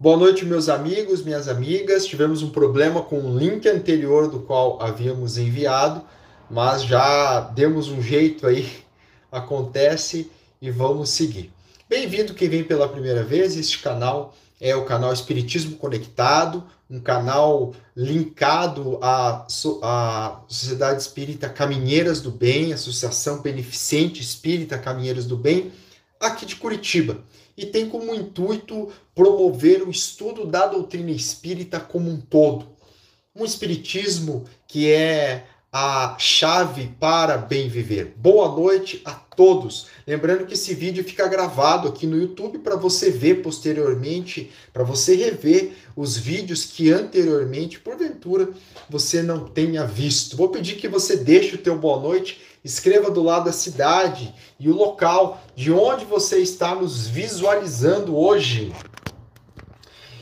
Boa noite, meus amigos, minhas amigas. Tivemos um problema com o link anterior do qual havíamos enviado, mas já demos um jeito aí, acontece e vamos seguir. Bem-vindo quem vem pela primeira vez. Este canal é o canal Espiritismo Conectado, um canal linkado à, à Sociedade Espírita Caminheiras do Bem, Associação Beneficente Espírita Caminheiros do Bem, aqui de Curitiba e tem como intuito promover o estudo da doutrina espírita como um todo. Um espiritismo que é a chave para bem viver. Boa noite a todos. Lembrando que esse vídeo fica gravado aqui no YouTube para você ver posteriormente, para você rever os vídeos que anteriormente, porventura, você não tenha visto. Vou pedir que você deixe o teu boa noite Escreva do lado da cidade e o local de onde você está nos visualizando hoje.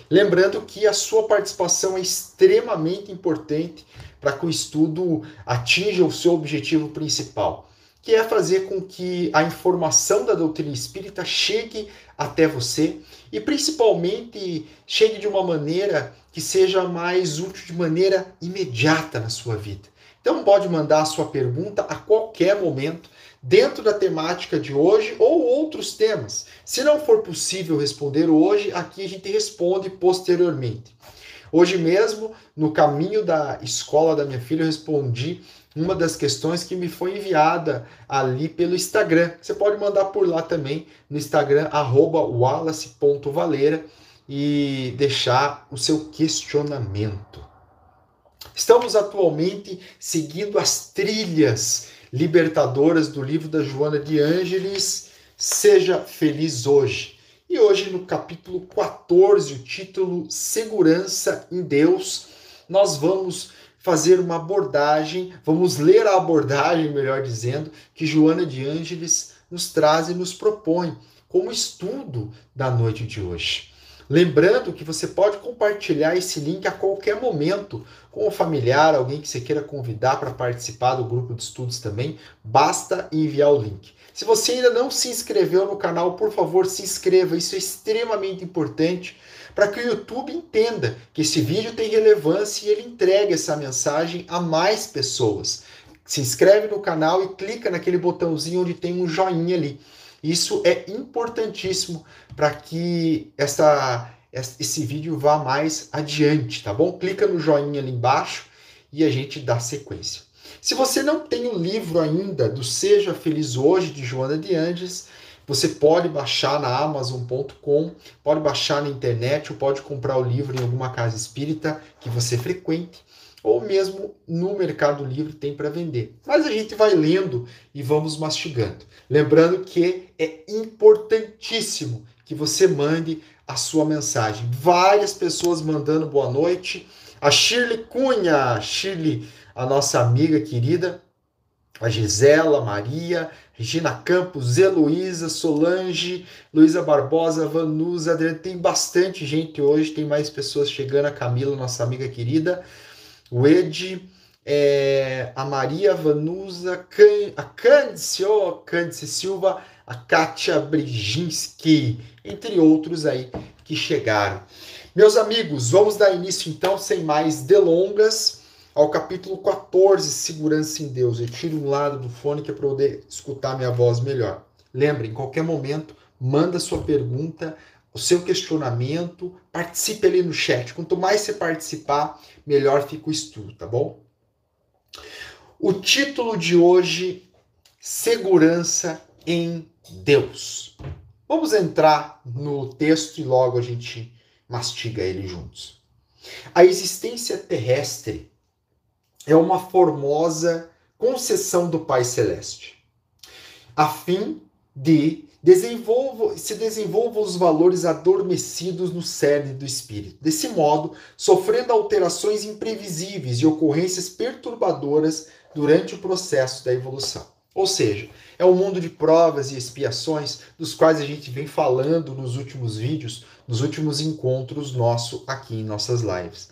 Lembrando que a sua participação é extremamente importante para que o estudo atinja o seu objetivo principal, que é fazer com que a informação da doutrina espírita chegue até você e principalmente chegue de uma maneira que seja mais útil de maneira imediata na sua vida. Então pode mandar a sua pergunta a qualquer momento, dentro da temática de hoje ou outros temas. Se não for possível responder hoje, aqui a gente responde posteriormente. Hoje mesmo, no caminho da escola da minha filha, eu respondi uma das questões que me foi enviada ali pelo Instagram. Você pode mandar por lá também, no Instagram, wallace.valeira, e deixar o seu questionamento. Estamos atualmente seguindo as trilhas libertadoras do livro da Joana de Ângeles, Seja Feliz Hoje. E hoje, no capítulo 14, o título Segurança em Deus, nós vamos fazer uma abordagem, vamos ler a abordagem, melhor dizendo, que Joana de Ângeles nos traz e nos propõe como estudo da noite de hoje. Lembrando que você pode compartilhar esse link a qualquer momento com um familiar, alguém que você queira convidar para participar do grupo de estudos também, basta enviar o link. Se você ainda não se inscreveu no canal, por favor, se inscreva, isso é extremamente importante para que o YouTube entenda que esse vídeo tem relevância e ele entregue essa mensagem a mais pessoas. Se inscreve no canal e clica naquele botãozinho onde tem um joinha ali. Isso é importantíssimo para que essa, esse vídeo vá mais adiante, tá bom? Clica no joinha ali embaixo e a gente dá sequência. Se você não tem o livro ainda do Seja Feliz Hoje, de Joana de Andes, você pode baixar na Amazon.com, pode baixar na internet ou pode comprar o livro em alguma casa espírita que você frequente ou mesmo no Mercado Livre tem para vender. Mas a gente vai lendo e vamos mastigando. Lembrando que é importantíssimo que você mande a sua mensagem. Várias pessoas mandando boa noite. A Shirley Cunha, Shirley, a nossa amiga querida, a Gisela, Maria, Regina Campos, Heloísa, Solange, Luísa Barbosa, Vanusa, Adriana. Tem bastante gente hoje, tem mais pessoas chegando. A Camila, nossa amiga querida o Ed, é, a Maria Vanusa, Can, a Candice, oh, Candice Silva, a Kátia Brzezinski, entre outros aí que chegaram. Meus amigos, vamos dar início então, sem mais delongas, ao capítulo 14, Segurança em Deus. Eu tiro um lado do fone que é para poder escutar minha voz melhor. Lembre, em qualquer momento, manda sua pergunta, o seu questionamento, participe ali no chat. Quanto mais você participar, melhor fica o estudo, tá bom? O título de hoje: Segurança em Deus. Vamos entrar no texto e logo a gente mastiga ele juntos. A existência terrestre é uma formosa concessão do Pai Celeste, a fim de desenvolva, se desenvolvam os valores adormecidos no cerne do espírito. Desse modo, sofrendo alterações imprevisíveis e ocorrências perturbadoras durante o processo da evolução. Ou seja, é um mundo de provas e expiações dos quais a gente vem falando nos últimos vídeos, nos últimos encontros nosso aqui em nossas lives.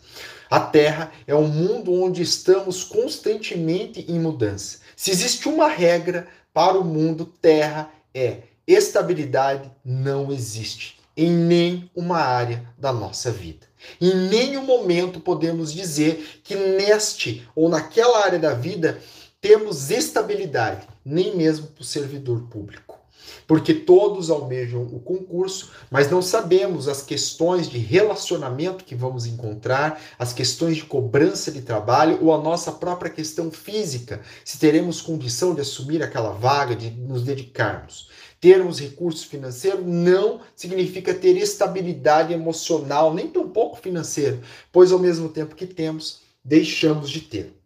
A Terra é um mundo onde estamos constantemente em mudança. Se existe uma regra para o mundo Terra é estabilidade não existe. em nenhuma área da nossa vida. Em nenhum momento podemos dizer que neste ou naquela área da vida temos estabilidade, nem mesmo para o servidor público. Porque todos almejam o concurso, mas não sabemos as questões de relacionamento que vamos encontrar, as questões de cobrança de trabalho ou a nossa própria questão física, se teremos condição de assumir aquela vaga, de nos dedicarmos. Termos recursos financeiros não significa ter estabilidade emocional, nem tão pouco financeiro, pois ao mesmo tempo que temos, deixamos de ter.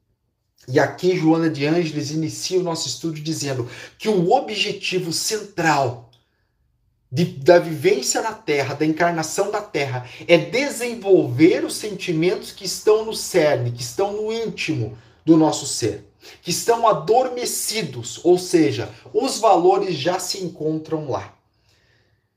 E aqui Joana de Ângeles inicia o nosso estudo dizendo que o objetivo central de, da vivência na Terra, da encarnação da Terra, é desenvolver os sentimentos que estão no cerne, que estão no íntimo do nosso ser, que estão adormecidos, ou seja, os valores já se encontram lá.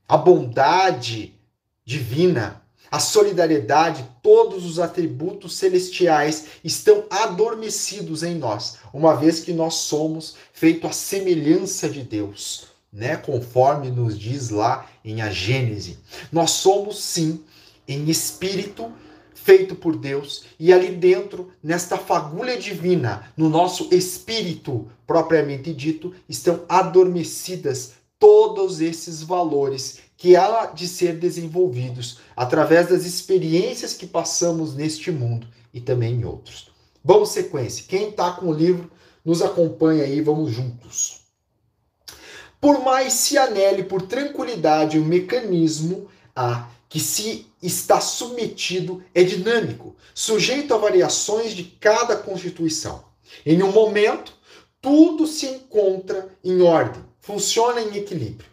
A bondade divina, a solidariedade, todos os atributos celestiais estão adormecidos em nós, uma vez que nós somos feito à semelhança de Deus, né? Conforme nos diz lá em a Gênese. Nós somos sim em espírito feito por Deus e ali dentro, nesta fagulha divina, no nosso espírito propriamente dito, estão adormecidas todos esses valores que há de ser desenvolvidos através das experiências que passamos neste mundo e também em outros. Vamos sequência. Quem está com o livro, nos acompanha aí, vamos juntos. Por mais se anele por tranquilidade o mecanismo a que se está submetido é dinâmico, sujeito a variações de cada constituição. Em um momento, tudo se encontra em ordem, funciona em equilíbrio.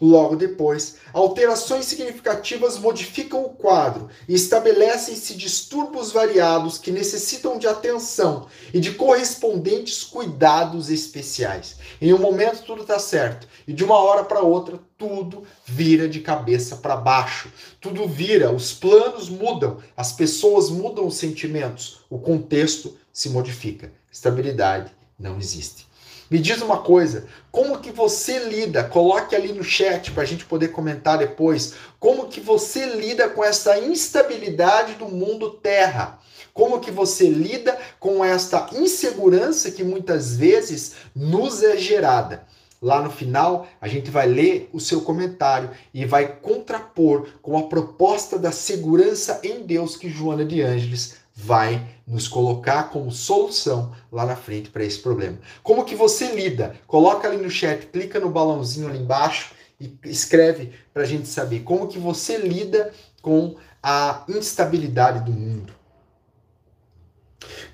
Logo depois, alterações significativas modificam o quadro e estabelecem-se distúrbios variados que necessitam de atenção e de correspondentes cuidados especiais. Em um momento tudo está certo e de uma hora para outra tudo vira de cabeça para baixo. Tudo vira, os planos mudam, as pessoas mudam os sentimentos, o contexto se modifica. Estabilidade não existe. Me diz uma coisa, como que você lida? Coloque ali no chat para a gente poder comentar depois. Como que você lida com essa instabilidade do mundo Terra? Como que você lida com esta insegurança que muitas vezes nos é gerada? Lá no final, a gente vai ler o seu comentário e vai contrapor com a proposta da segurança em Deus que Joana de Ângeles vai nos colocar como solução lá na frente para esse problema. Como que você lida? Coloca ali no chat, clica no balãozinho ali embaixo e escreve para a gente saber como que você lida com a instabilidade do mundo.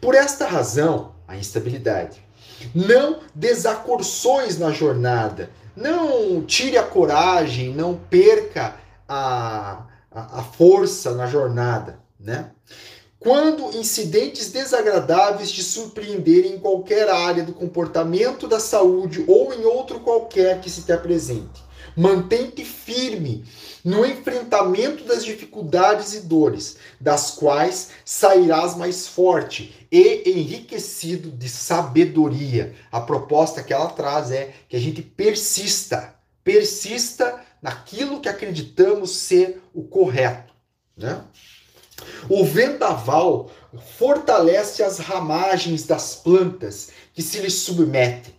Por esta razão, a instabilidade. Não desacorções na jornada. Não tire a coragem, não perca a, a, a força na jornada, né? Quando incidentes desagradáveis te surpreenderem em qualquer área do comportamento da saúde ou em outro qualquer que se te apresente. Mantente firme no enfrentamento das dificuldades e dores, das quais sairás mais forte e enriquecido de sabedoria. A proposta que ela traz é que a gente persista, persista naquilo que acreditamos ser o correto, né? O vendaval fortalece as ramagens das plantas que se lhe submetem.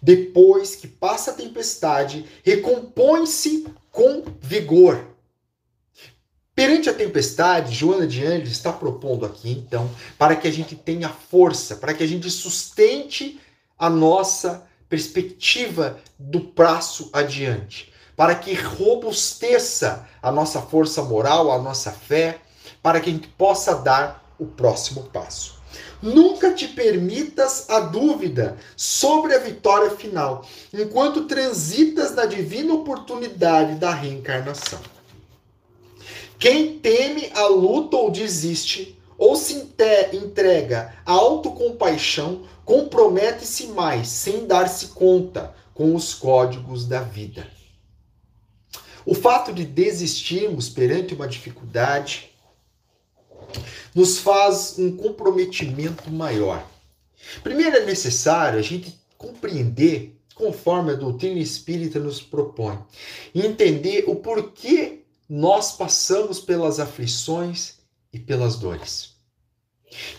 Depois que passa a tempestade, recompõe-se com vigor. Perante a tempestade, Joana de Anjos está propondo aqui, então, para que a gente tenha força, para que a gente sustente a nossa perspectiva do prazo adiante, para que robusteça a nossa força moral, a nossa fé, para que a gente possa dar o próximo passo. Nunca te permitas a dúvida sobre a vitória final, enquanto transitas na divina oportunidade da reencarnação. Quem teme a luta ou desiste, ou se entrega à autocompaixão, compromete-se mais, sem dar-se conta, com os códigos da vida. O fato de desistirmos perante uma dificuldade, nos faz um comprometimento maior. Primeiro é necessário a gente compreender conforme a doutrina espírita nos propõe, entender o porquê nós passamos pelas aflições e pelas dores.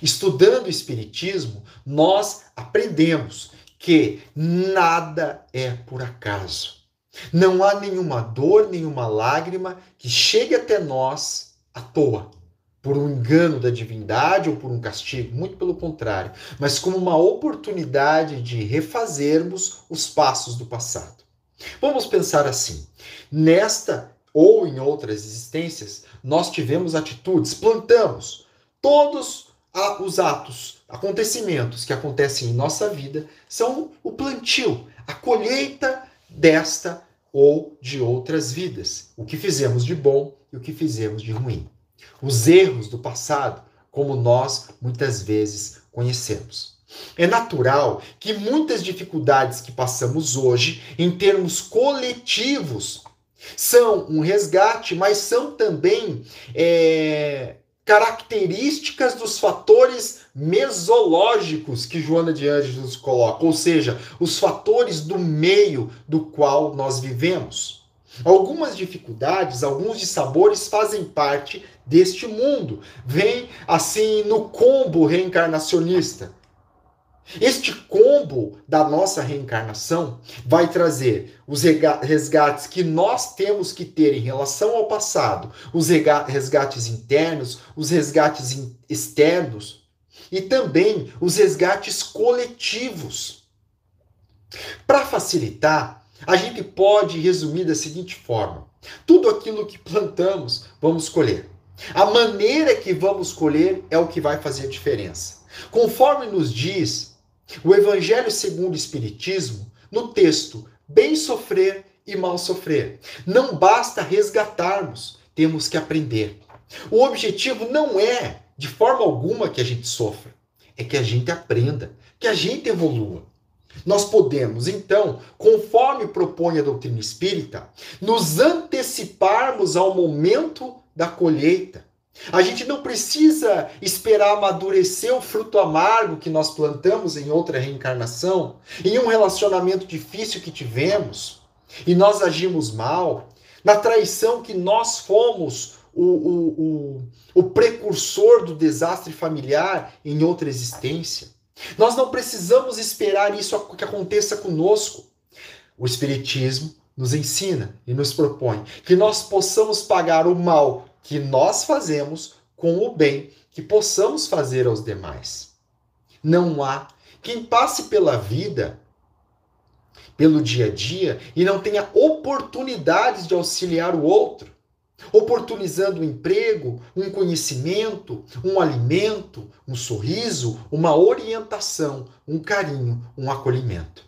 Estudando o Espiritismo, nós aprendemos que nada é por acaso. Não há nenhuma dor, nenhuma lágrima que chegue até nós à toa, por um engano da divindade ou por um castigo, muito pelo contrário, mas como uma oportunidade de refazermos os passos do passado. Vamos pensar assim: nesta ou em outras existências, nós tivemos atitudes, plantamos todos os atos, acontecimentos que acontecem em nossa vida são o plantio, a colheita desta ou de outras vidas, o que fizemos de bom e o que fizemos de ruim. Os erros do passado, como nós muitas vezes conhecemos. É natural que muitas dificuldades que passamos hoje, em termos coletivos, são um resgate, mas são também é, características dos fatores mesológicos que Joana de Ângeles coloca, ou seja, os fatores do meio do qual nós vivemos. Algumas dificuldades, alguns dissabores fazem parte deste mundo. Vem assim no combo reencarnacionista. Este combo da nossa reencarnação vai trazer os resgates que nós temos que ter em relação ao passado, os resgates internos, os resgates externos e também os resgates coletivos. Para facilitar, a gente pode resumir da seguinte forma: tudo aquilo que plantamos, vamos colher. A maneira que vamos colher é o que vai fazer diferença. Conforme nos diz o Evangelho segundo o Espiritismo, no texto Bem Sofrer e Mal Sofrer. Não basta resgatarmos, temos que aprender. O objetivo não é, de forma alguma, que a gente sofra, é que a gente aprenda, que a gente evolua. Nós podemos, então, conforme propõe a doutrina espírita, nos anteciparmos ao momento da colheita a gente não precisa esperar amadurecer o fruto amargo que nós plantamos em outra reencarnação, em um relacionamento difícil que tivemos e nós agimos mal, na traição que nós fomos o, o, o, o precursor do desastre familiar em outra existência. Nós não precisamos esperar isso que aconteça conosco. O Espiritismo nos ensina e nos propõe que nós possamos pagar o mal que nós fazemos com o bem que possamos fazer aos demais. Não há quem passe pela vida, pelo dia a dia, e não tenha oportunidades de auxiliar o outro, oportunizando um emprego, um conhecimento, um alimento, um sorriso, uma orientação, um carinho, um acolhimento.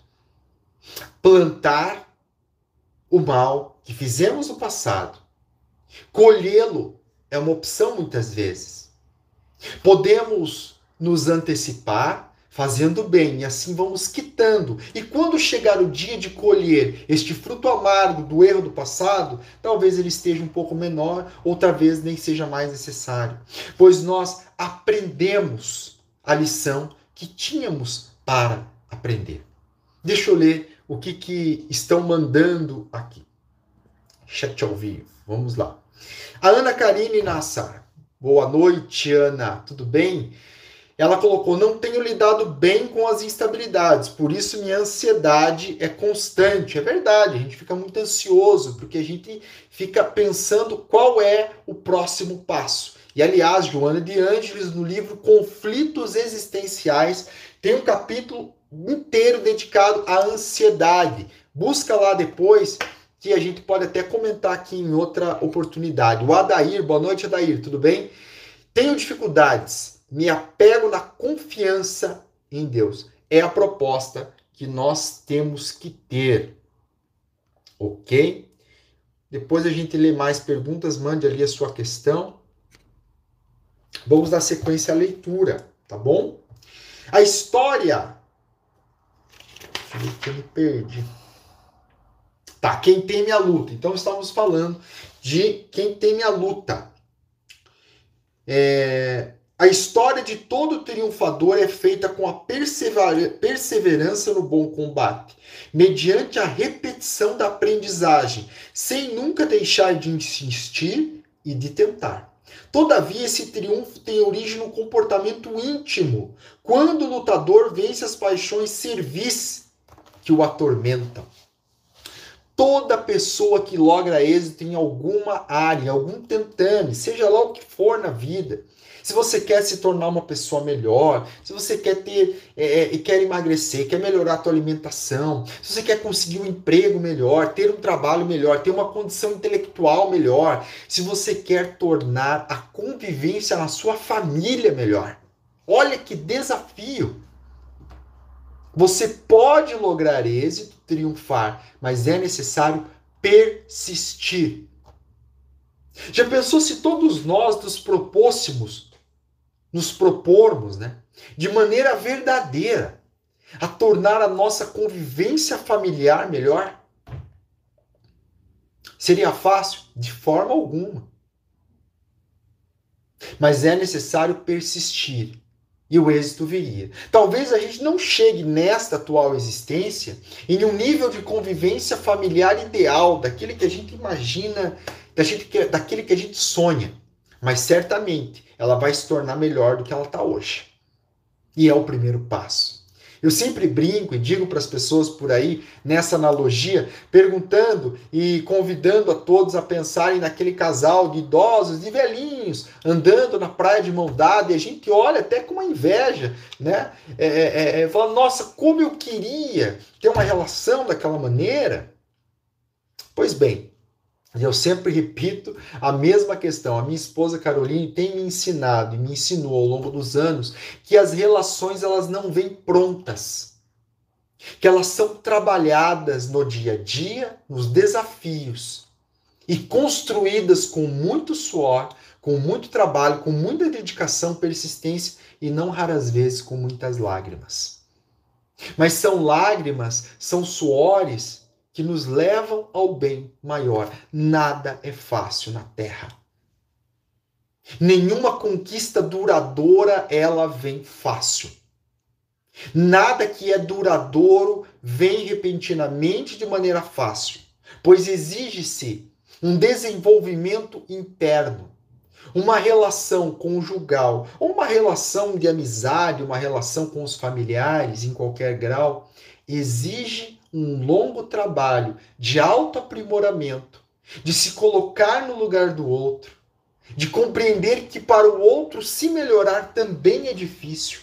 Plantar o mal que fizemos no passado Colhê-lo é uma opção muitas vezes. Podemos nos antecipar fazendo bem e assim vamos quitando. E quando chegar o dia de colher este fruto amargo do erro do passado, talvez ele esteja um pouco menor ou talvez nem seja mais necessário, pois nós aprendemos a lição que tínhamos para aprender. Deixa eu ler o que, que estão mandando aqui. Chat ao vivo. Vamos lá. A Ana Karine Nassar. Boa noite, Ana. Tudo bem? Ela colocou: Não tenho lidado bem com as instabilidades, por isso minha ansiedade é constante. É verdade, a gente fica muito ansioso, porque a gente fica pensando qual é o próximo passo. E aliás, Joana de Ângeles, no livro Conflitos Existenciais, tem um capítulo inteiro dedicado à ansiedade. Busca lá depois que a gente pode até comentar aqui em outra oportunidade. O Adair, boa noite, Adair, tudo bem? Tenho dificuldades, me apego na confiança em Deus. É a proposta que nós temos que ter. Ok? Depois a gente lê mais perguntas, mande ali a sua questão. Vamos dar sequência à leitura, tá bom? A história. Deixa eu ver que eu me perdi. Tá, quem teme a luta. Então estamos falando de quem teme a luta. É, A história de todo triunfador é feita com a perseverança no bom combate, mediante a repetição da aprendizagem, sem nunca deixar de insistir e de tentar. Todavia, esse triunfo tem origem no comportamento íntimo, quando o lutador vence as paixões servis que o atormentam. Toda pessoa que logra êxito em alguma área, algum tentame, seja lá o que for na vida, se você quer se tornar uma pessoa melhor, se você quer ter é, é, e quer emagrecer, quer melhorar a tua alimentação, se você quer conseguir um emprego melhor, ter um trabalho melhor, ter uma condição intelectual melhor, se você quer tornar a convivência na sua família melhor. Olha que desafio! Você pode lograr êxito, triunfar, mas é necessário persistir. Já pensou se todos nós nos propôssemos nos propormos, né, de maneira verdadeira, a tornar a nossa convivência familiar melhor? Seria fácil? De forma alguma. Mas é necessário persistir e o êxito viria. Talvez a gente não chegue nesta atual existência em um nível de convivência familiar ideal, daquele que a gente imagina, daquele que a gente sonha. Mas certamente ela vai se tornar melhor do que ela está hoje. E é o primeiro passo. Eu sempre brinco e digo para as pessoas por aí, nessa analogia, perguntando e convidando a todos a pensarem naquele casal de idosos, de velhinhos, andando na praia de mão dada, e a gente olha até com uma inveja, né? É, é, é, fala, nossa, como eu queria ter uma relação daquela maneira. Pois bem, e eu sempre repito a mesma questão. A minha esposa Caroline tem me ensinado e me ensinou ao longo dos anos que as relações elas não vêm prontas. Que elas são trabalhadas no dia a dia, nos desafios e construídas com muito suor, com muito trabalho, com muita dedicação, persistência e não raras vezes com muitas lágrimas. Mas são lágrimas, são suores que nos levam ao bem maior. Nada é fácil na terra. Nenhuma conquista duradoura ela vem fácil. Nada que é duradouro vem repentinamente de maneira fácil, pois exige-se um desenvolvimento interno, uma relação conjugal, ou uma relação de amizade, uma relação com os familiares em qualquer grau, exige um longo trabalho de autoaprimoramento, de se colocar no lugar do outro, de compreender que para o outro se melhorar também é difícil.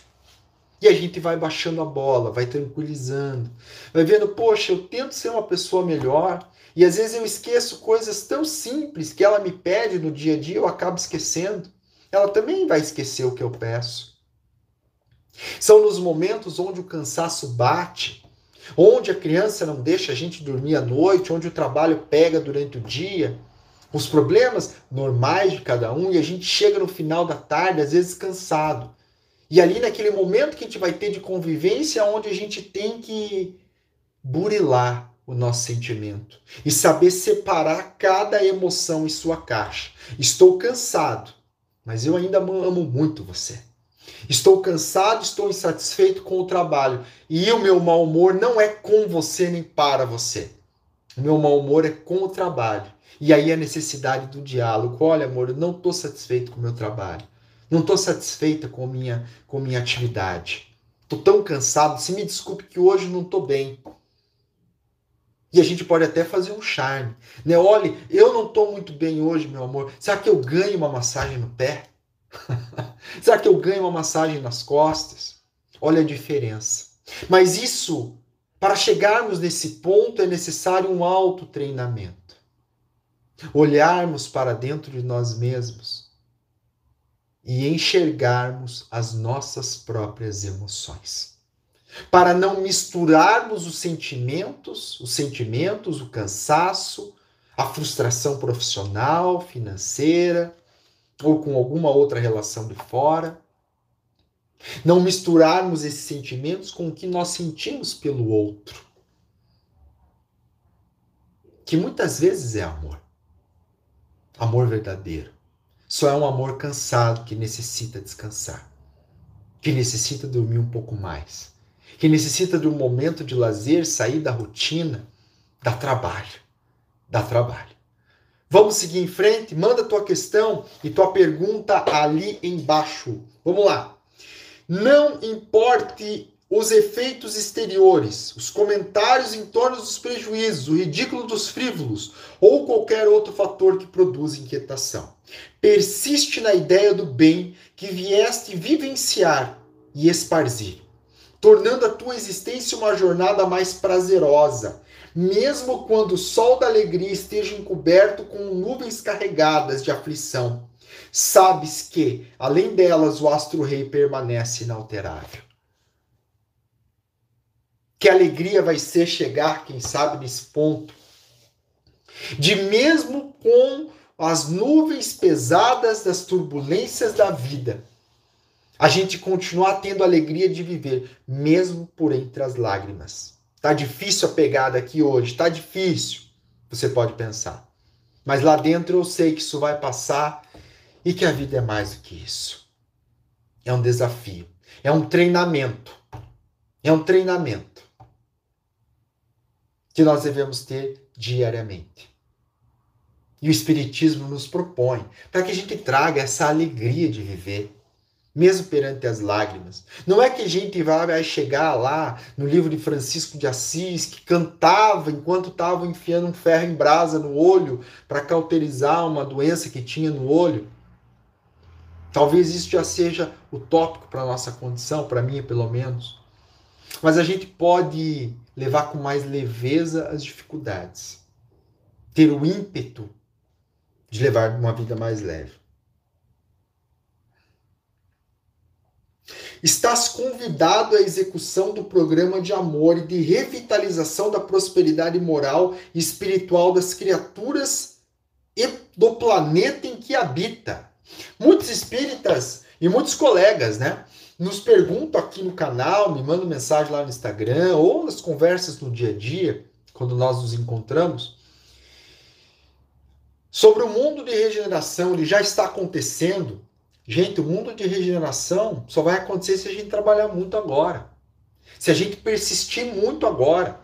E a gente vai baixando a bola, vai tranquilizando, vai vendo, poxa, eu tento ser uma pessoa melhor, e às vezes eu esqueço coisas tão simples que ela me pede no dia a dia, eu acabo esquecendo. Ela também vai esquecer o que eu peço. São nos momentos onde o cansaço bate, onde a criança não deixa a gente dormir à noite, onde o trabalho pega durante o dia, os problemas normais de cada um, e a gente chega no final da tarde, às vezes cansado. E ali naquele momento que a gente vai ter de convivência, onde a gente tem que burilar o nosso sentimento e saber separar cada emoção em sua caixa. Estou cansado, mas eu ainda amo muito você. Estou cansado, estou insatisfeito com o trabalho. E o meu mau humor não é com você nem para você. O meu mau humor é com o trabalho. E aí a necessidade do diálogo. Olha, amor, eu não estou satisfeito com o meu trabalho. Não estou satisfeita com minha com minha atividade. Estou tão cansado. Se me desculpe que hoje não estou bem. E a gente pode até fazer um charme. Né? Olha, eu não estou muito bem hoje, meu amor. Será que eu ganho uma massagem no pé? Será que eu ganho uma massagem nas costas? Olha a diferença. Mas isso, para chegarmos nesse ponto, é necessário um alto treinamento. Olharmos para dentro de nós mesmos e enxergarmos as nossas próprias emoções. Para não misturarmos os sentimentos, os sentimentos, o cansaço, a frustração profissional, financeira, ou com alguma outra relação de fora. Não misturarmos esses sentimentos com o que nós sentimos pelo outro. Que muitas vezes é amor. Amor verdadeiro. Só é um amor cansado que necessita descansar, que necessita dormir um pouco mais, que necessita de um momento de lazer, sair da rotina, dá trabalho, dá trabalho. Vamos seguir em frente? Manda tua questão e tua pergunta ali embaixo. Vamos lá. Não importe os efeitos exteriores, os comentários em torno dos prejuízos, o ridículo dos frívolos ou qualquer outro fator que produza inquietação. Persiste na ideia do bem que vieste vivenciar e esparzir, tornando a tua existência uma jornada mais prazerosa, mesmo quando o sol da alegria esteja encoberto com nuvens carregadas de aflição. Sabes que, além delas, o astro-rei permanece inalterável. Que alegria vai ser chegar, quem sabe, nesse ponto, de mesmo com as nuvens pesadas das turbulências da vida, a gente continuar tendo a alegria de viver, mesmo por entre as lágrimas. Tá difícil a pegada aqui hoje, tá difícil. Você pode pensar. Mas lá dentro eu sei que isso vai passar e que a vida é mais do que isso. É um desafio, é um treinamento. É um treinamento que nós devemos ter diariamente. E o Espiritismo nos propõe para que a gente traga essa alegria de viver, mesmo perante as lágrimas. Não é que a gente vai chegar lá no livro de Francisco de Assis, que cantava enquanto estava enfiando um ferro em brasa no olho para cauterizar uma doença que tinha no olho. Talvez isso já seja utópico para a nossa condição, para mim pelo menos. Mas a gente pode levar com mais leveza as dificuldades, ter o ímpeto de levar uma vida mais leve. Estás convidado à execução do programa de amor e de revitalização da prosperidade moral e espiritual das criaturas e do planeta em que habita. Muitos espíritas e muitos colegas, né, nos perguntam aqui no canal, me mandam mensagem lá no Instagram ou nas conversas no dia a dia, quando nós nos encontramos, sobre o mundo de regeneração, ele já está acontecendo Gente, o mundo de regeneração só vai acontecer se a gente trabalhar muito agora. Se a gente persistir muito agora.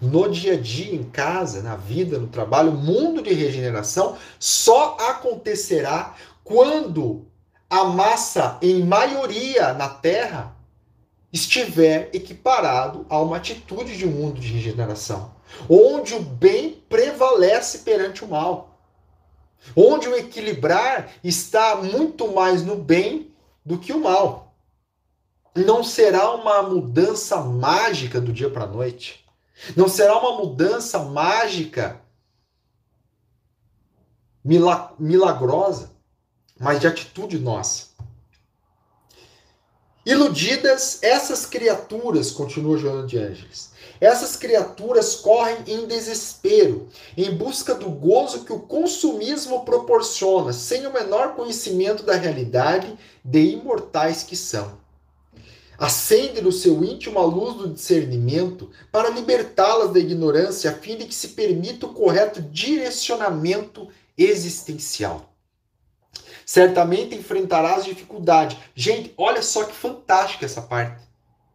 No dia a dia, em casa, na vida, no trabalho, o mundo de regeneração só acontecerá quando a massa, em maioria na Terra, estiver equiparado a uma atitude de mundo de regeneração, onde o bem prevalece perante o mal onde o equilibrar está muito mais no bem do que o mal. Não será uma mudança mágica do dia para a noite. Não será uma mudança mágica milagrosa, mas de atitude nossa. Iludidas, essas criaturas, continua Joana de Ângeles, essas criaturas correm em desespero, em busca do gozo que o consumismo proporciona, sem o menor conhecimento da realidade de imortais que são. Acende no seu íntimo a luz do discernimento para libertá-las da ignorância, a fim de que se permita o correto direcionamento existencial. Certamente enfrentarás dificuldade. Gente, olha só que fantástica essa parte.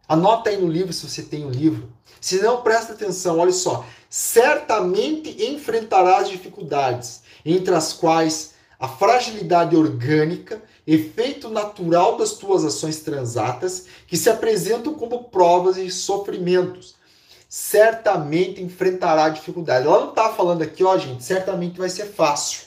Anota aí no livro se você tem o um livro. Se não, presta atenção, olha só. Certamente enfrentarás dificuldades, entre as quais a fragilidade orgânica, efeito natural das tuas ações transatas, que se apresentam como provas e sofrimentos. Certamente enfrentará dificuldades. Ela não está falando aqui, ó, gente, certamente vai ser fácil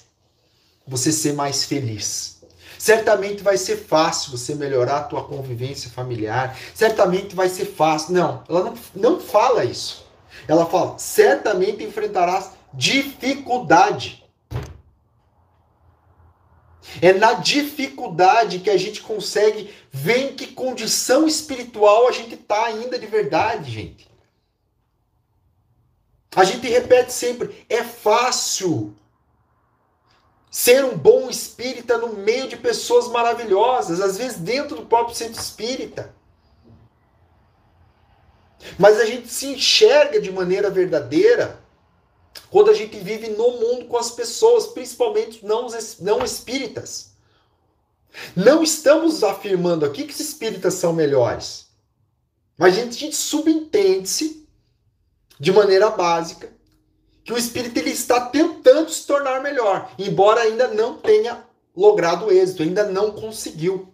você ser mais feliz. Certamente vai ser fácil você melhorar a tua convivência familiar. Certamente vai ser fácil. Não, ela não, não fala isso. Ela fala: certamente enfrentarás dificuldade. É na dificuldade que a gente consegue ver em que condição espiritual a gente está ainda de verdade, gente. A gente repete sempre: é fácil ser um bom espírita no meio de pessoas maravilhosas, às vezes dentro do próprio centro espírita. Mas a gente se enxerga de maneira verdadeira quando a gente vive no mundo com as pessoas, principalmente não, espíritas. Não estamos afirmando aqui que os espíritas são melhores. Mas a gente subentende-se, de maneira básica, que o espírito ele está tentando se tornar melhor, embora ainda não tenha logrado êxito, ainda não conseguiu.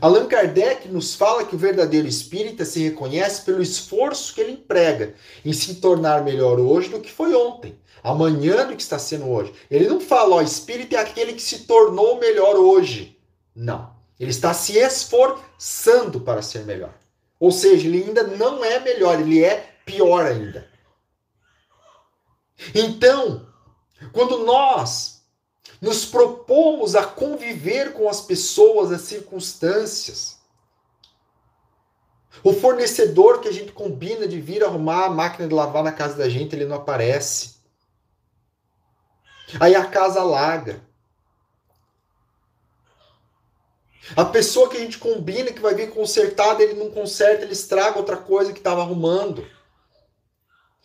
Allan Kardec nos fala que o verdadeiro espírita se reconhece pelo esforço que ele emprega em se tornar melhor hoje do que foi ontem, amanhã do que está sendo hoje. Ele não fala, ó, espírita é aquele que se tornou melhor hoje. Não. Ele está se esforçando para ser melhor. Ou seja, ele ainda não é melhor, ele é pior ainda. Então, quando nós nos propomos a conviver com as pessoas, as circunstâncias. O fornecedor que a gente combina de vir arrumar a máquina de lavar na casa da gente, ele não aparece. Aí a casa alaga. A pessoa que a gente combina que vai vir consertada, ele não conserta, ele estraga outra coisa que estava arrumando.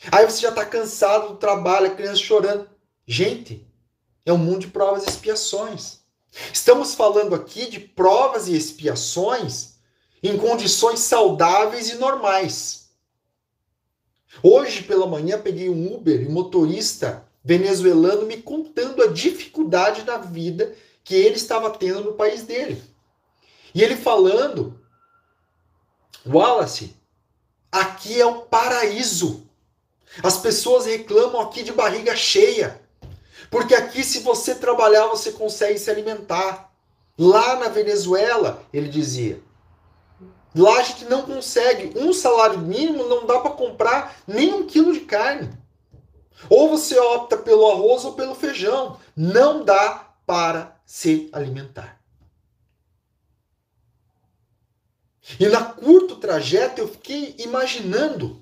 Aí você já está cansado do trabalho, a criança chorando. Gente, é um mundo de provas e expiações. Estamos falando aqui de provas e expiações em condições saudáveis e normais. Hoje pela manhã peguei um Uber e um motorista venezuelano me contando a dificuldade da vida que ele estava tendo no país dele. E ele falando, Wallace, aqui é o paraíso. As pessoas reclamam aqui de barriga cheia. Porque aqui, se você trabalhar, você consegue se alimentar. Lá na Venezuela, ele dizia, lá a gente não consegue. Um salário mínimo não dá para comprar nem um quilo de carne. Ou você opta pelo arroz ou pelo feijão. Não dá para se alimentar. E na curto trajeto eu fiquei imaginando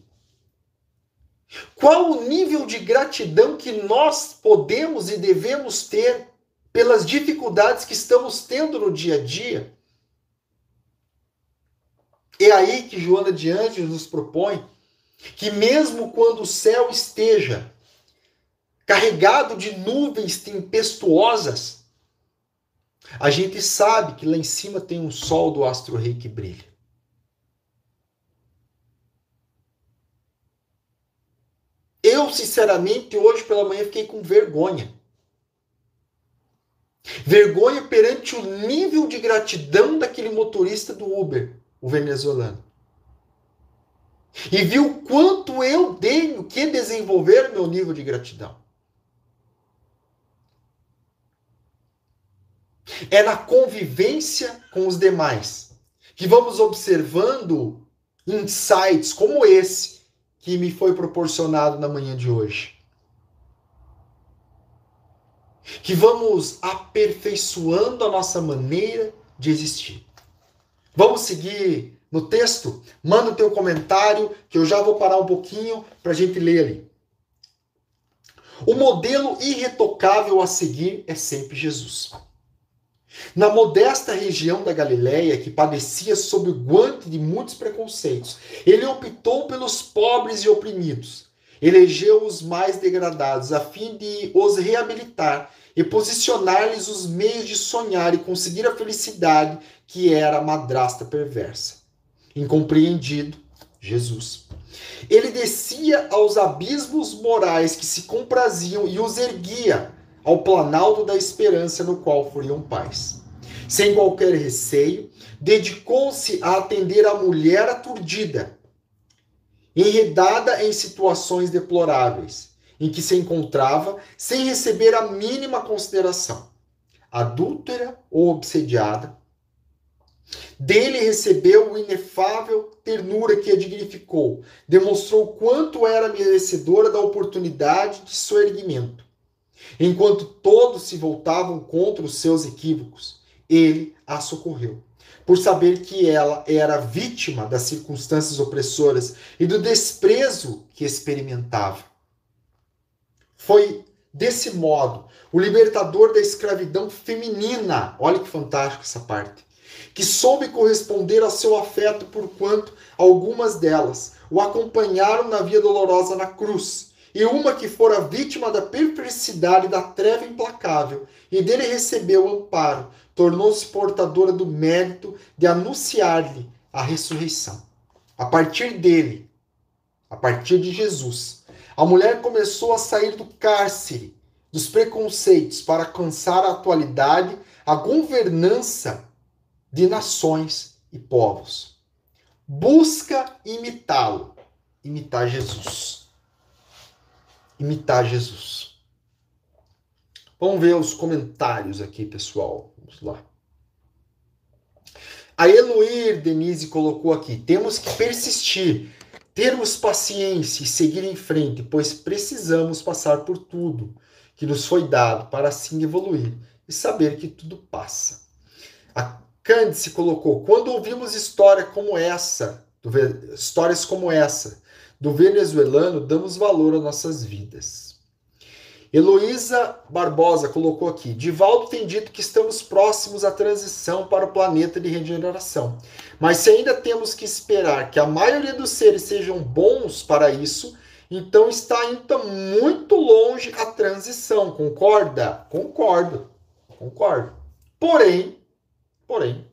qual o nível de gratidão que nós podemos e devemos ter pelas dificuldades que estamos tendo no dia a dia? É aí que Joana de Anjos nos propõe que, mesmo quando o céu esteja carregado de nuvens tempestuosas, a gente sabe que lá em cima tem um sol do astro-rei que brilha. Eu, sinceramente, hoje pela manhã fiquei com vergonha. Vergonha perante o nível de gratidão daquele motorista do Uber, o venezuelano. E viu quanto eu tenho que desenvolver meu nível de gratidão. É na convivência com os demais que vamos observando insights como esse que me foi proporcionado na manhã de hoje. Que vamos aperfeiçoando a nossa maneira de existir. Vamos seguir no texto? Manda o teu comentário, que eu já vou parar um pouquinho para a gente ler ali. O modelo irretocável a seguir é sempre Jesus. Na modesta região da Galiléia, que padecia sob o guante de muitos preconceitos, ele optou pelos pobres e oprimidos, elegeu os mais degradados, a fim de os reabilitar e posicionar-lhes os meios de sonhar e conseguir a felicidade que era a madrasta perversa. Incompreendido, Jesus. Ele descia aos abismos morais que se compraziam e os erguia ao planalto da esperança no qual foriam pais. Sem qualquer receio, dedicou-se a atender a mulher aturdida, enredada em situações deploráveis, em que se encontrava sem receber a mínima consideração. Adúltera ou obsediada, dele recebeu o inefável ternura que a dignificou, demonstrou quanto era merecedora da oportunidade de seu erguimento Enquanto todos se voltavam contra os seus equívocos, ele a socorreu. Por saber que ela era vítima das circunstâncias opressoras e do desprezo que experimentava. Foi desse modo o libertador da escravidão feminina, olha que fantástico essa parte, que soube corresponder ao seu afeto por quanto algumas delas o acompanharam na via dolorosa na cruz e uma que fora vítima da perversidade da treva implacável, e dele recebeu amparo, tornou-se portadora do mérito de anunciar-lhe a ressurreição. A partir dele, a partir de Jesus, a mulher começou a sair do cárcere, dos preconceitos, para alcançar a atualidade, a governança de nações e povos. Busca imitá-lo, imitar Jesus. Imitar Jesus. Vamos ver os comentários aqui, pessoal. Vamos lá. A Eloir Denise colocou aqui: temos que persistir, termos paciência e seguir em frente, pois precisamos passar por tudo que nos foi dado para assim evoluir e saber que tudo passa. A Candice colocou: quando ouvimos história como essa, histórias como essa do venezuelano, damos valor às nossas vidas. Heloísa Barbosa colocou aqui: Divaldo tem dito que estamos próximos à transição para o planeta de regeneração. Mas se ainda temos que esperar que a maioria dos seres sejam bons para isso, então está ainda muito longe a transição. Concorda? Concordo. Concordo. Porém, Porém,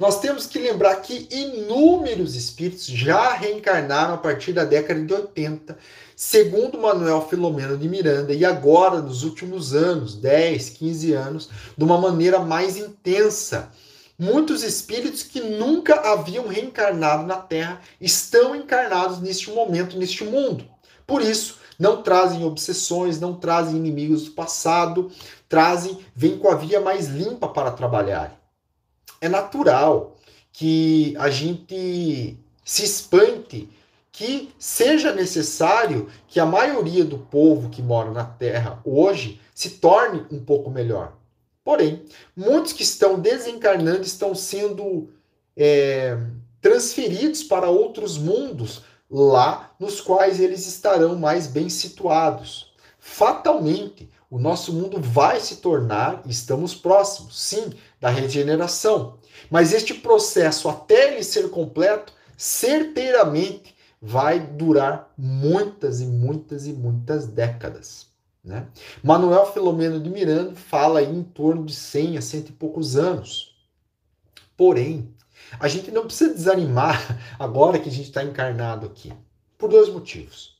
nós temos que lembrar que inúmeros espíritos já reencarnaram a partir da década de 80, segundo Manuel Filomeno de Miranda, e agora, nos últimos anos, 10, 15 anos, de uma maneira mais intensa. Muitos espíritos que nunca haviam reencarnado na Terra estão encarnados neste momento, neste mundo. Por isso, não trazem obsessões, não trazem inimigos do passado, trazem, vêm com a via mais limpa para trabalhar é natural que a gente se espante que seja necessário que a maioria do povo que mora na Terra hoje se torne um pouco melhor. Porém, muitos que estão desencarnando estão sendo é, transferidos para outros mundos lá nos quais eles estarão mais bem situados. Fatalmente, o nosso mundo vai se tornar, estamos próximos, sim, da regeneração. Mas este processo, até ele ser completo, certeiramente vai durar muitas e muitas e muitas décadas. Né? Manuel Filomeno de Miranda fala em torno de 100 a cento e poucos anos. Porém, a gente não precisa desanimar agora que a gente está encarnado aqui, por dois motivos.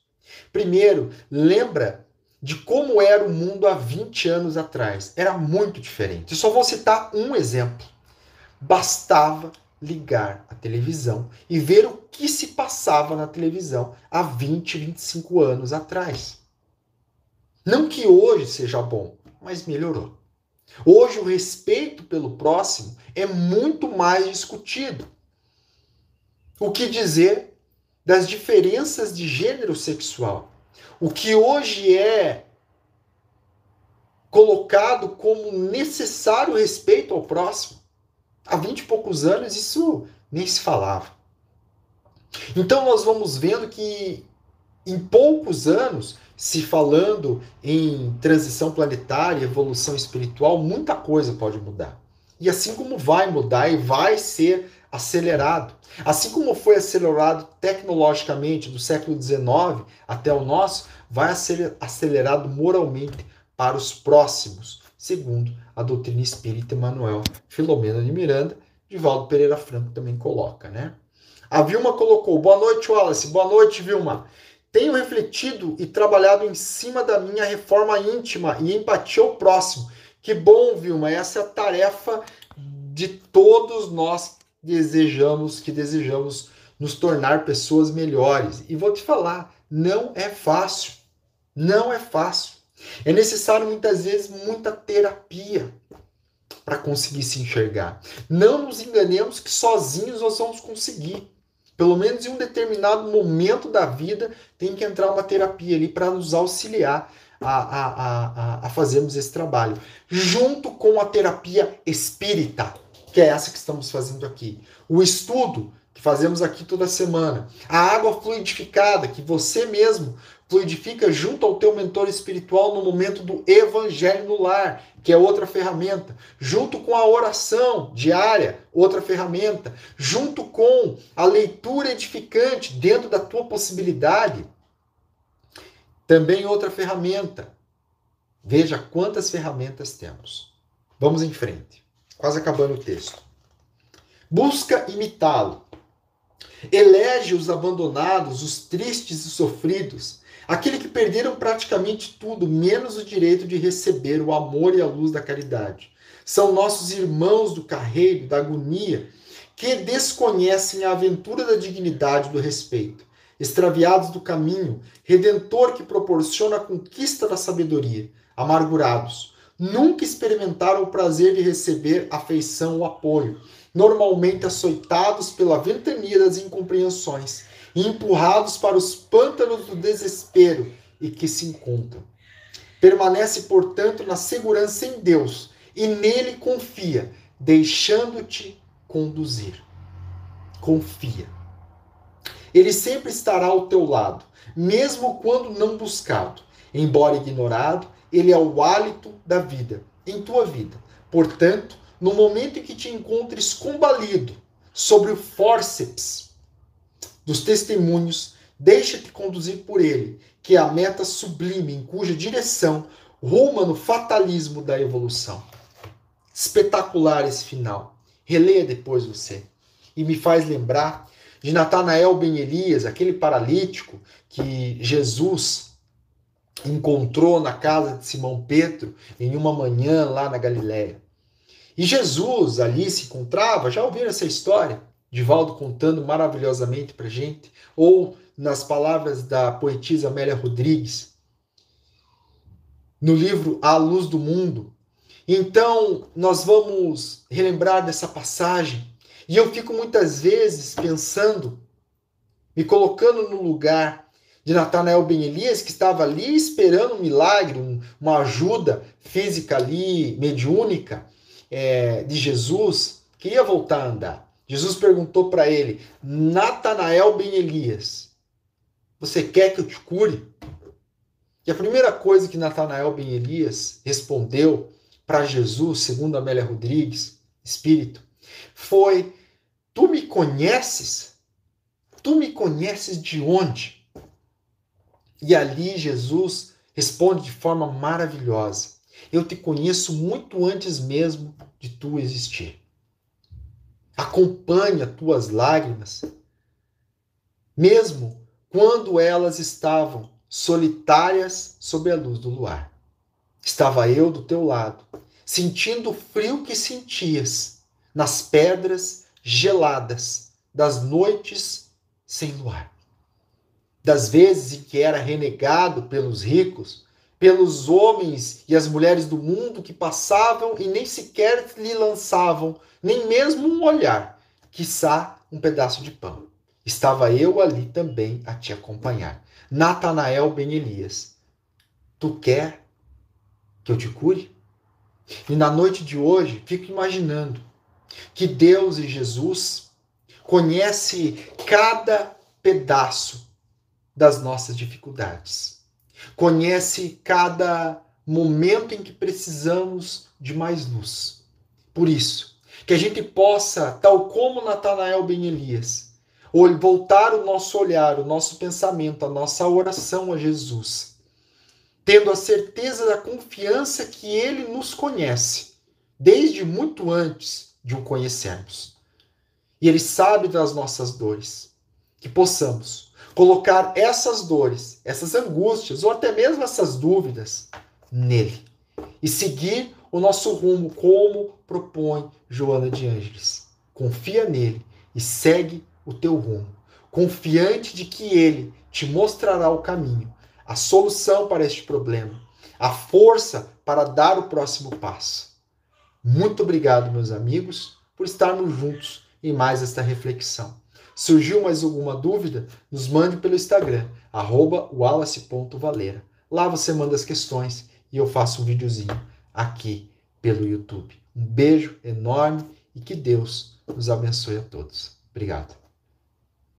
Primeiro, lembra de como era o mundo há 20 anos atrás. Era muito diferente. Eu só vou citar um exemplo. Bastava ligar a televisão e ver o que se passava na televisão há 20, 25 anos atrás. Não que hoje seja bom, mas melhorou. Hoje o respeito pelo próximo é muito mais discutido. O que dizer das diferenças de gênero sexual? O que hoje é colocado como necessário respeito ao próximo. Há vinte e poucos anos isso nem se falava. Então nós vamos vendo que em poucos anos, se falando em transição planetária, evolução espiritual, muita coisa pode mudar. E assim como vai mudar e vai ser acelerado. Assim como foi acelerado tecnologicamente do século XIX até o nosso, vai ser acelerado moralmente para os próximos, segundo a doutrina espírita Emanuel Filomena de Miranda, Divaldo Pereira Franco também coloca, né? A Vilma colocou: Boa noite, Wallace. Boa noite, Vilma. Tenho refletido e trabalhado em cima da minha reforma íntima e empatia ao próximo. Que bom, Vilma. Essa é a tarefa de todos nós desejamos, que desejamos nos tornar pessoas melhores. E vou te falar, não é fácil. Não é fácil. É necessário muitas vezes muita terapia para conseguir se enxergar. Não nos enganemos que sozinhos nós vamos conseguir. Pelo menos em um determinado momento da vida tem que entrar uma terapia ali para nos auxiliar a, a, a, a fazermos esse trabalho. Junto com a terapia espírita que é essa que estamos fazendo aqui. O estudo que fazemos aqui toda semana. A água fluidificada que você mesmo fluidifica junto ao teu mentor espiritual no momento do evangelho no lar, que é outra ferramenta, junto com a oração diária, outra ferramenta, junto com a leitura edificante dentro da tua possibilidade. Também outra ferramenta. Veja quantas ferramentas temos. Vamos em frente. Quase acabando o texto. Busca imitá-lo. Elege os abandonados, os tristes e sofridos, aquele que perderam praticamente tudo, menos o direito de receber o amor e a luz da caridade. São nossos irmãos do carreiro, da agonia, que desconhecem a aventura da dignidade e do respeito, extraviados do caminho, redentor que proporciona a conquista da sabedoria, amargurados, nunca experimentaram o prazer de receber afeição ou apoio, normalmente açoitados pela ventania das incompreensões e empurrados para os pântanos do desespero e que se encontram. Permanece, portanto, na segurança em Deus e nele confia, deixando-te conduzir. Confia. Ele sempre estará ao teu lado, mesmo quando não buscado. Embora ignorado, ele é o hálito da vida, em tua vida. Portanto, no momento em que te encontres combalido sobre o fórceps dos testemunhos, deixa-te conduzir por ele, que é a meta sublime em cuja direção ruma no fatalismo da evolução. Espetacular esse final. Releia depois você. E me faz lembrar de Natanael Ben Elias, aquele paralítico que Jesus encontrou na casa de Simão Pedro em uma manhã lá na Galiléia. E Jesus ali se encontrava, já ouviram essa história? Divaldo contando maravilhosamente para gente, ou nas palavras da poetisa Amélia Rodrigues, no livro A Luz do Mundo. Então, nós vamos relembrar dessa passagem, e eu fico muitas vezes pensando, me colocando no lugar de Natanael Ben Elias, que estava ali esperando um milagre, um, uma ajuda física ali, mediúnica, é, de Jesus, que ia voltar a andar. Jesus perguntou para ele, Natanael Ben Elias, você quer que eu te cure? E a primeira coisa que Natanael Ben Elias respondeu para Jesus, segundo Amélia Rodrigues, espírito, foi: Tu me conheces? Tu me conheces de onde? E ali Jesus responde de forma maravilhosa: Eu te conheço muito antes mesmo de tu existir. Acompanha tuas lágrimas, mesmo quando elas estavam solitárias sob a luz do luar. Estava eu do teu lado, sentindo o frio que sentias nas pedras geladas das noites sem luar. Das vezes em que era renegado pelos ricos, pelos homens e as mulheres do mundo que passavam e nem sequer lhe lançavam nem mesmo um olhar, quiçá um pedaço de pão. Estava eu ali também a te acompanhar. Natanael Ben Elias, tu quer que eu te cure? E na noite de hoje, fico imaginando que Deus e Jesus conhece cada pedaço das nossas dificuldades conhece cada momento em que precisamos de mais luz. Por isso, que a gente possa, tal como Natanael Ben Elias, voltar o nosso olhar, o nosso pensamento, a nossa oração a Jesus, tendo a certeza da confiança que ele nos conhece, desde muito antes de o conhecermos. E ele sabe das nossas dores. Que possamos colocar essas dores, essas angústias ou até mesmo essas dúvidas nele e seguir o nosso rumo como propõe Joana de Ângeles. Confia nele e segue o teu rumo, confiante de que ele te mostrará o caminho, a solução para este problema, a força para dar o próximo passo. Muito obrigado, meus amigos, por estarmos juntos em mais esta reflexão. Surgiu mais alguma dúvida? Nos mande pelo Instagram, wallace.valeira. Lá você manda as questões e eu faço um videozinho aqui pelo YouTube. Um beijo enorme e que Deus nos abençoe a todos. Obrigado.